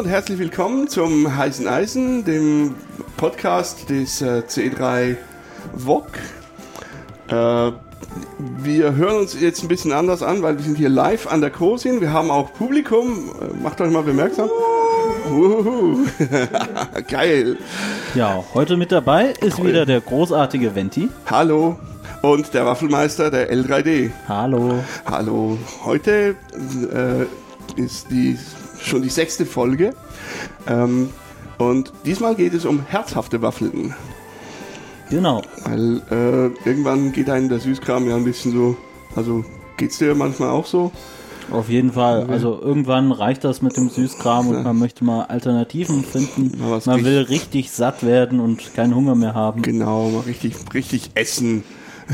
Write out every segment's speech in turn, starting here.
und herzlich willkommen zum Heißen Eisen, dem Podcast des äh, C3 VOG. Äh, wir hören uns jetzt ein bisschen anders an, weil wir sind hier live an der Cosin. Wir haben auch Publikum. Äh, macht euch mal bemerksam. Uhuhu. Geil. Ja, heute mit dabei ist Toll. wieder der großartige Venti. Hallo. Und der Waffelmeister, der L3D. Hallo. Hallo. Heute ist die, schon die sechste Folge. Ähm, und diesmal geht es um herzhafte Waffeln. Genau. Weil äh, irgendwann geht einem der Süßkram ja ein bisschen so. Also geht's dir manchmal auch so? Auf jeden Fall. Also irgendwann reicht das mit dem Süßkram und man möchte mal Alternativen finden. Mal Man will richtig- richtig satt werden und keinen Hunger mehr haben. Genau, mal richtig, richtig essen.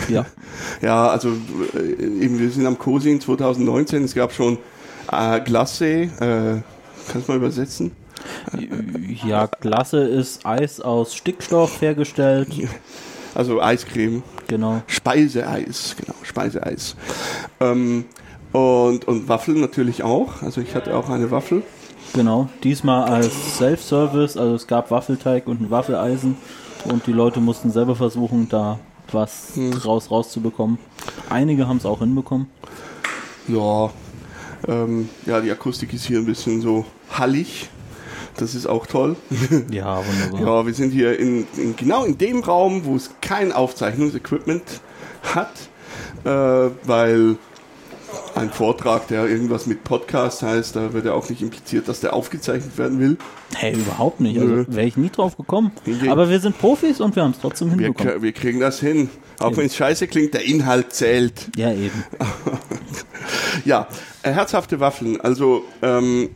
Ja. Ja, also äh, eben, wir sind am Cosin 2019. Es gab schon äh, Glacé. Äh, kannst du mal übersetzen? Ja, Glasse ist Eis aus Stickstoff hergestellt. Also Eiscreme. Genau. Speiseeis, genau, Speiseeis. Ähm, und, und Waffeln natürlich auch. Also ich hatte auch eine Waffel. Genau. Diesmal als Self-Service. Also es gab Waffelteig und ein Waffeleisen. Und die Leute mussten selber versuchen, da was draus rauszubekommen. Einige haben es auch hinbekommen. Ja, ähm, ja, die Akustik ist hier ein bisschen so hallig. Das ist auch toll. Ja, wunderbar. Ja, wir sind hier in, in genau in dem Raum, wo es kein Aufzeichnungsequipment hat, äh, weil ein Vortrag, der irgendwas mit Podcast heißt, da wird ja auch nicht impliziert, dass der aufgezeichnet werden will. Hey, überhaupt nicht. Also wäre ich nie drauf gekommen. Aber wir sind Profis und wir haben es trotzdem Wir, hinbekommen. krie- wir kriegen das hin. Auch wenn es scheiße klingt, der Inhalt zählt. Ja, eben. Ja, äh, herzhafte Waffeln. Also, ähm,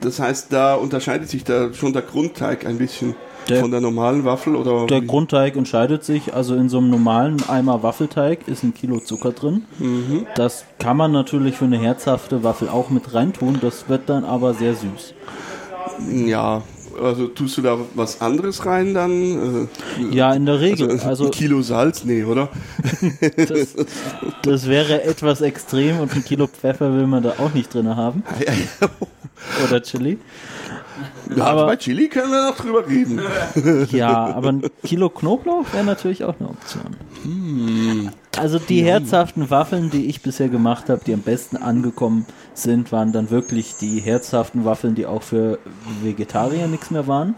das heißt, da unterscheidet sich da schon der Grundteig ein bisschen Der- von der normalen Waffel oder Der wie? Grundteig entscheidet sich. Also in so einem normalen Eimer Waffelteig ist ein Kilo Zucker drin. Mhm. Das kann man natürlich für eine herzhafte Waffel auch mit reintun. Das wird dann aber sehr süß. Ja, also tust du da was anderes rein dann? Äh, Ja, in der Regel. ein Also Kilo Salz? Nee, oder? das, das wäre etwas extrem und ein Kilo Pfeffer will man da auch nicht drin haben. Oder Chili. Ja, Aber- bei Chili können wir noch drüber reden. Ja, aber ein Kilo Knoblauch wäre natürlich auch eine Option. Also die herzhaften Waffeln, die ich bisher gemacht habe, die am besten angekommen sind, waren dann wirklich die herzhaften Waffeln, die auch für Vegetarier nichts mehr waren.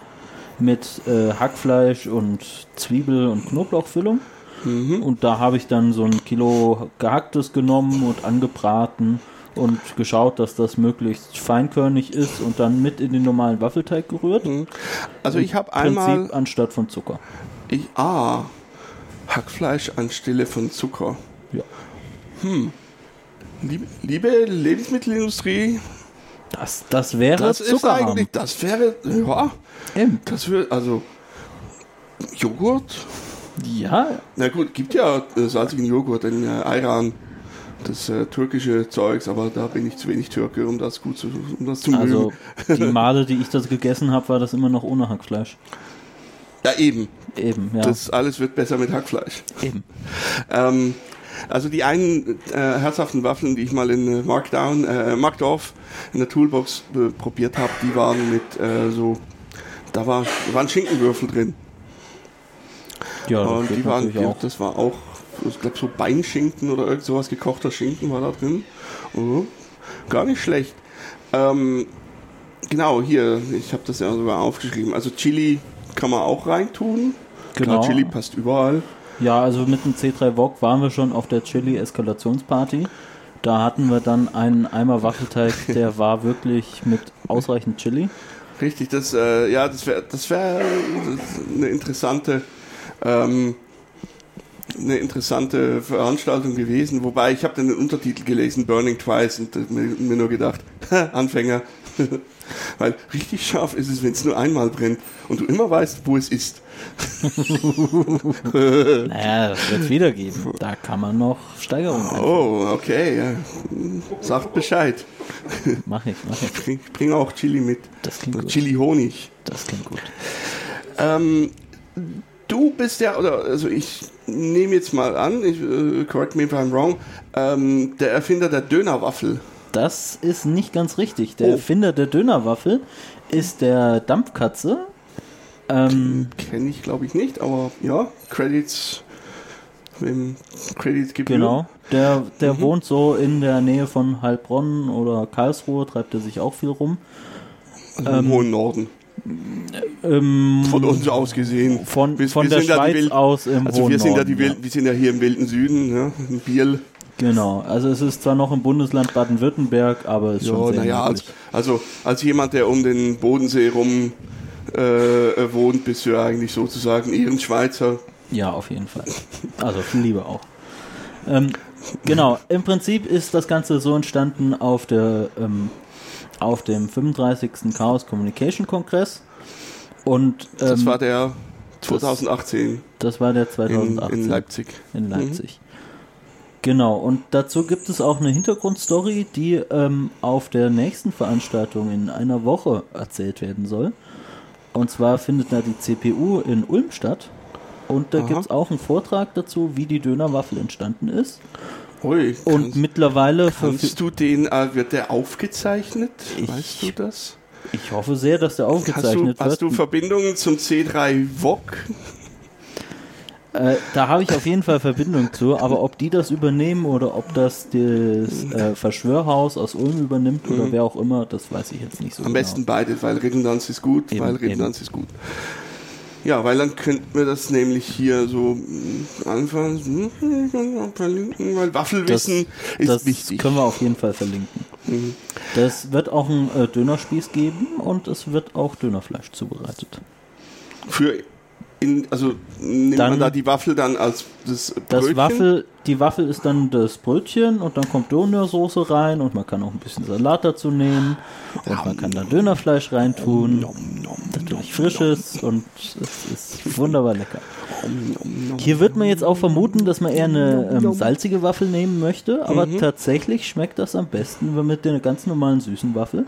Mit äh, Hackfleisch und Zwiebel- und Knoblauchfüllung. Und da habe ich dann so ein Kilo gehacktes genommen und angebraten und geschaut, dass das möglichst feinkörnig ist und dann mit in den normalen Waffelteig gerührt. Also ich habe Prinzip einmal, anstatt von Zucker. ich, ah, Hackfleisch anstelle von Zucker. Ja. Liebe, liebe Lebensmittelindustrie, Das, das wäre das ist zuckerarm. eigentlich, das wäre, ja, Eben. das wird, also Joghurt, Ja, Na gut, gibt ja äh, salzigen Joghurt in äh, Ayran, das äh, türkische Zeugs, aber da bin ich zu wenig Türke, um das gut zu, um das zu also mögen. die Male, die ich das gegessen habe, war das immer noch ohne Hackfleisch. Ja, eben. Eben, ja. Das alles wird besser mit Hackfleisch. eben. Ähm, also die einen äh, herzhaften Waffeln, die ich mal in äh, Markdown, äh, Markdorf in der Toolbox äh, probiert habe, die waren mit äh, so, da war, waren Schinkenwürfel drin. Ja, das Und die waren, auch. das war auch, ich glaube so Beinschinken oder irgend sowas, gekochter Schinken war da drin. Oh, gar nicht schlecht. Ähm, genau, hier, ich habe das ja sogar aufgeschrieben. Also Chili kann man auch reintun. Genau. Klar, Chili passt überall. Ja, also mit dem C3 Wok waren wir schon auf der Chili-Eskalationsparty. Da hatten wir dann einen Eimer Waffelteig, der war wirklich mit ausreichend Chili. Richtig, das, äh, ja, das wäre das wär eine interessante, ähm, eine interessante Veranstaltung gewesen. Wobei ich habe dann den Untertitel gelesen, Burning Twice, und mir, mir nur gedacht, Anfänger. Weil richtig scharf ist es, wenn es nur einmal brennt und du immer weißt, wo es ist. Naja, das wird es wieder geben. Da kann man noch Steigerungen einführen. Oh, okay, ja. Sagt Bescheid. Mach ich, mach ich. Bring, bring auch Chili mit. Das klingt gut. Chili Honig. Das klingt gut. Ähm, du bist ja, oder also ich nehme jetzt mal an, ich, äh, correct me if I'm wrong, ähm, der Erfinder der Dönerwaffel. Das ist nicht ganz richtig. Der Oh. Erfinder der Dönerwaffel ist der Dampfkatze. Ähm, Kenne ich, glaube ich, nicht, aber ja, Credits, wem Credits gebühren. genau. Der, der Mhm. wohnt so in der Nähe von Heilbronn oder Karlsruhe, treibt er sich auch viel rum. Also Im hohen Norden. Ähm, Von uns aus gesehen. von, Wir- von wir der ja Schweiz aus im Also hohen wir sind, ja Norden, die Wild, wir sind ja hier im wilden Süden, ne? in Biel. Genau, also es ist zwar noch im Bundesland Baden-Württemberg, aber es ist Ja, schon sehr naja, als, also als jemand, der um den Bodensee rum äh, wohnt, bist du ja eigentlich sozusagen Ehrenschweizer. Ja, auf jeden Fall. Also viel Liebe auch. Ähm, genau, im Prinzip ist das Ganze so entstanden auf, der, ähm, auf dem 35. Chaos Communication Kongress. Und ähm, Das war der 2018 das war der in, 2018 in Leipzig. in Leipzig. Genau, und dazu gibt es auch eine Hintergrundstory, die ähm, auf der nächsten Veranstaltung in einer Woche erzählt werden soll. Und zwar findet da die CPU in Ulm statt. Und da gibt es auch einen Vortrag dazu, wie die Dönerwaffel entstanden ist. Ui, Und kannst, mittlerweile, für, kannst du den, äh, wird der aufgezeichnet? Ich- weißt du das? ich hoffe sehr, dass der Hast du, aufgezeichnet hast du wird. Verbindungen zum C3 VOG? Äh, da habe ich auf jeden Fall Verbindung zu, aber ob die das übernehmen oder ob das das äh, Verschwörhaus aus Ulm übernimmt oder wer auch immer, das weiß ich jetzt nicht so Mhm. Am genau. besten beide, weil Redundanz ist gut, Eben, weil Redundanz ist gut. Ja, weil dann könnten wir das nämlich hier so mm, anfangen, mm, verlinken, weil Waffelwissen ist das wichtig. können wir auf jeden Fall verlinken. Mhm. Das wird auch einen äh, Dönerspieß geben und es wird auch Dönerfleisch zubereitet. Für in, also nimmt Dann- man da die Waffel dann als das Das Brötchen? Waffel, die Waffel ist dann das Brötchen und dann kommt Dönersoße rein und man kann auch ein bisschen Salat dazu nehmen und man kann da Dönerfleisch reintun. Natürlich frisches und es ist wunderbar lecker. Hier wird man jetzt auch vermuten, dass man eher eine ähm, salzige Waffel nehmen möchte, aber Mhm. tatsächlich schmeckt das am besten wenn mit der ganz normalen süßen Waffel.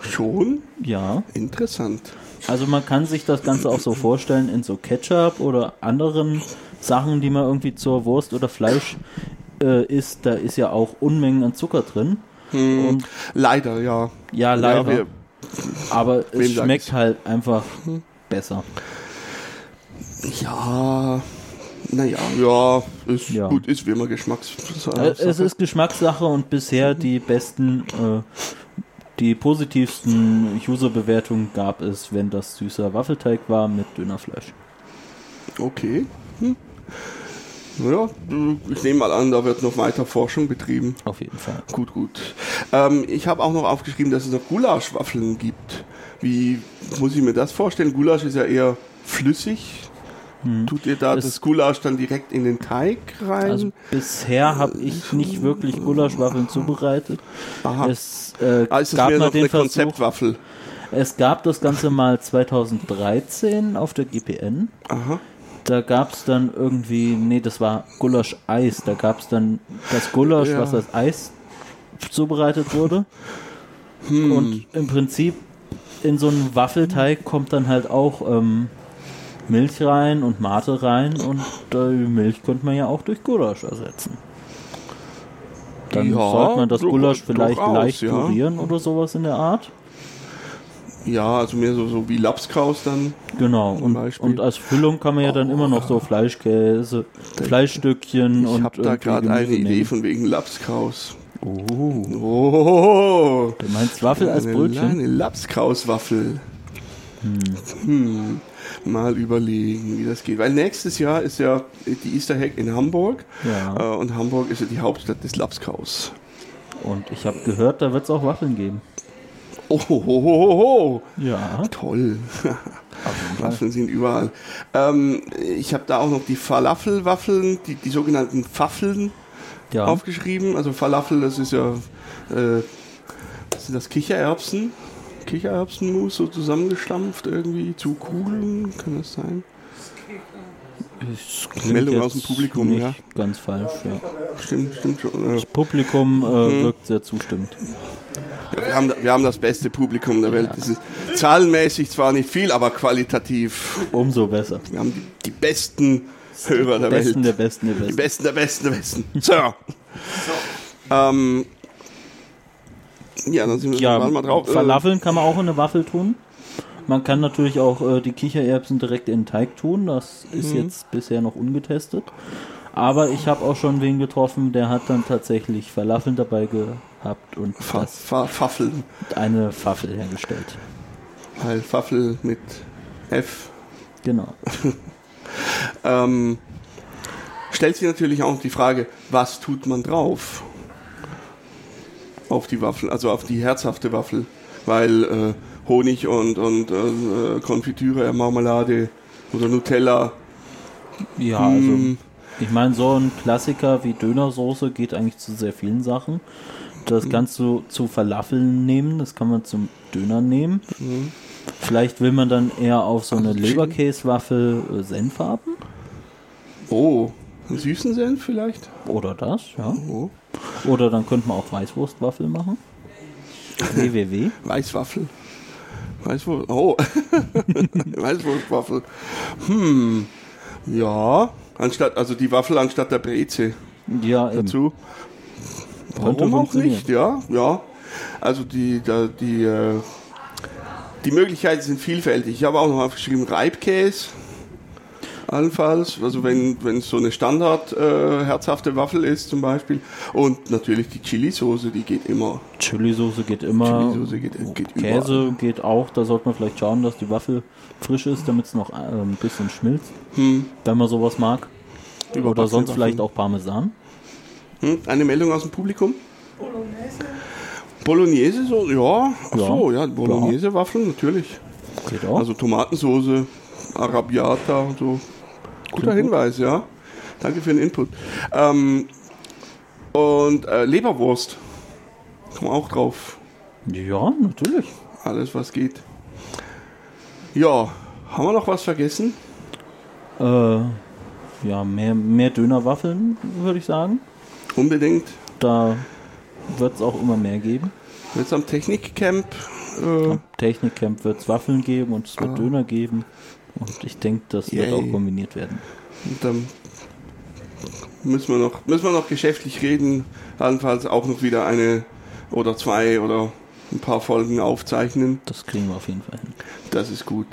Schon Ja. interessant. Also man kann sich das Ganze auch so vorstellen in so Ketchup oder anderen Sachen, die man irgendwie zur Wurst oder Fleisch äh, isst. Da ist ja auch Unmengen an Zucker drin. Und Leider, ja. ja, leider. Ja, wir, aber es schmeckt halt einfach besser. ja naja, ja, ist Ja. gut, ist wie immer Geschmackssache. Äh, es ist Geschmackssache und bisher die besten, äh, die positivsten User-Bewertungen gab es, wenn das süßer Waffelteig war mit Dönerfleisch. Okay. Hm. Naja, ich nehme mal an, da wird noch weiter Forschung betrieben. Auf jeden Fall. Gut, gut. Ähm, ich habe auch noch aufgeschrieben, dass es noch Gulaschwaffeln gibt. Wie muss ich mir das vorstellen? Gulasch ist ja eher flüssig. Tut ihr da Es- das Gulasch dann direkt in den Teig rein? Also bisher habe ich nicht wirklich Gulaschwaffeln zubereitet. Aha. Es äh, ah, ist gab mehr mal noch den eine Versuch. Konzeptwaffel? Es gab das Ganze mal 2013 auf der GPN. Aha. Da gab es dann irgendwie, nee, das war Gulasch-Eis. Da gab es dann das Gulasch, Ja. was als Eis zubereitet wurde. Hm. Und im Prinzip in so einen Waffelteig kommt dann halt auch ähm, Milch rein und Mate rein und äh, die Milch konnte man ja auch durch Gulasch ersetzen. Dann Ja, sollte man das Gulasch vielleicht durchaus, leicht ja. pürieren oder sowas in der Art. Ja, also mehr so, so wie Lapskaus dann. Genau, und, und als Füllung kann man ja dann immer noch so Fleischkäse, Fleischstückchen Ich und habe da irgendwie gerade eine Gemüse Idee nehmen. von wegen Lapskaus. Oh, Oh, du meinst Waffel als eine Brötchen? kleine Lapskauswaffel. Hm. Mal überlegen, wie das geht. Weil nächstes Jahr ist ja die Easter Hack in Hamburg. Ja. Äh, und Hamburg ist ja die Hauptstadt des Lapskaus. Und ich habe gehört, da wird es auch Waffeln geben. Oh, ho, ho, ho. Ja, toll. Waffeln sind überall. Ähm, ich habe da auch noch die Falafelwaffeln, die, die sogenannten Faffeln Ja, aufgeschrieben. Also Falafel, das ist ja äh, sind das Kichererbsen? Kichererbsenmus so zusammengestampft irgendwie zu Kugeln, kann das sein? Meldung aus dem Publikum, nicht ja. ganz falsch. Ja. Stimmt, stimmt schon. Das Publikum äh, Mhm. wirkt sehr zustimmend. Wir haben, wir haben das beste Publikum der Welt. Das ist zahlenmäßig zwar nicht viel, aber qualitativ. Umso besser. Wir haben die, die besten Hörer der Besten Welt. der Besten der Die Besten. besten der besten der besten. So. Ähm, Ja, dann sind wir Ja, mal drauf. Falafeln kann man auch in eine Waffel tun. Man kann natürlich auch äh, die Kichererbsen direkt in den Teig tun. Das ist Mhm. jetzt bisher noch ungetestet. Aber ich habe auch schon wen getroffen, der hat dann tatsächlich Falafeln dabei gehabt und Fa Fa Faffeln. eine Waffel hergestellt. Weil Faffel mit F. Genau. Ähm, stellt sich natürlich auch die Frage, was tut man drauf? Auf die Waffel, also auf die herzhafte Waffel. Weil äh, Honig und, und äh, Konfitüre, Marmelade oder Nutella. Ja, also hm, ich meine, so ein Klassiker wie Dönersoße geht eigentlich zu sehr vielen Sachen. Das kannst du zu Falafeln nehmen, das kann man zum Döner nehmen. Vielleicht will man dann eher auf so eine Also. Leberkäswaffel äh, Senf haben. oh, einen süßen Senf vielleicht? Oder das, ja. Oh. Oder dann könnte man auch Weißwurstwaffel machen. www. Weißwaffel. Weißwurst. Oh. Weißwurstwaffel. Hm. Ja. Anstatt, also die Waffel anstatt der Breze Ja, eben. dazu. Warum auch nicht, ja. Ja. Also die, da, die, äh, die Möglichkeiten sind vielfältig. Ich habe auch noch aufgeschrieben Reibkäse. Allenfalls, also wenn wenn es so eine Standard äh, herzhafte Waffel ist zum Beispiel. Und natürlich die Chili-Soße, die geht immer. Chili-Soße geht immer. Chili-Soße geht- geht Käse überall. geht auch. Da sollte man vielleicht schauen, dass die Waffel frisch ist, damit es noch äh, ein bisschen schmilzt. Hm. Wenn man sowas mag. Oder Überbackene sonst Waffeln. vielleicht auch Parmesan. Hm? Eine Meldung aus dem Publikum? Bolognese, so, ja. Ach Ja. so, ja, Bolognese-Waffeln, natürlich. Geht auch. Also Tomatensoße, Arabiata und so. Guter gut. Hinweis, ja. Danke für den Input. Ähm, und äh, Leberwurst. Kommen auch drauf. ja, natürlich. Alles, was geht. Ja, haben wir noch was vergessen? Äh, ja, mehr, mehr Dönerwaffeln, würde ich sagen. Unbedingt. Da wird es auch immer mehr geben. Jetzt am Technikcamp. Äh, Am Technikcamp wird es Waffeln geben und es wird Döner geben. Und ich denke, das wird Yay. auch kombiniert werden. Und dann müssen wir noch, müssen wir noch geschäftlich reden. Allenfalls auch noch wieder eine oder zwei oder ein paar Folgen aufzeichnen. Das kriegen wir auf jeden Fall hin. Das ist gut.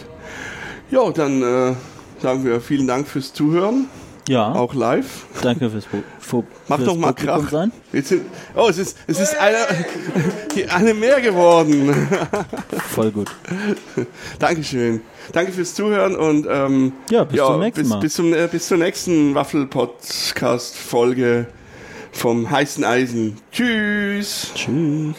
Ja, dann äh, sagen wir vielen Dank fürs Zuhören, Ja, auch live. danke fürs, Fu- Mach fürs doch mal Publikum Krach. sein. Jetzt sind, oh, es ist, es ist eine, eine mehr geworden. Voll gut. Dankeschön. Danke fürs Zuhören und ähm, Ja, bis zum nächsten bis, Mal. Bis, zum, äh, bis zur nächsten Waffel-Podcast-Folge vom heißen Eisen. Tschüss. Tschüss.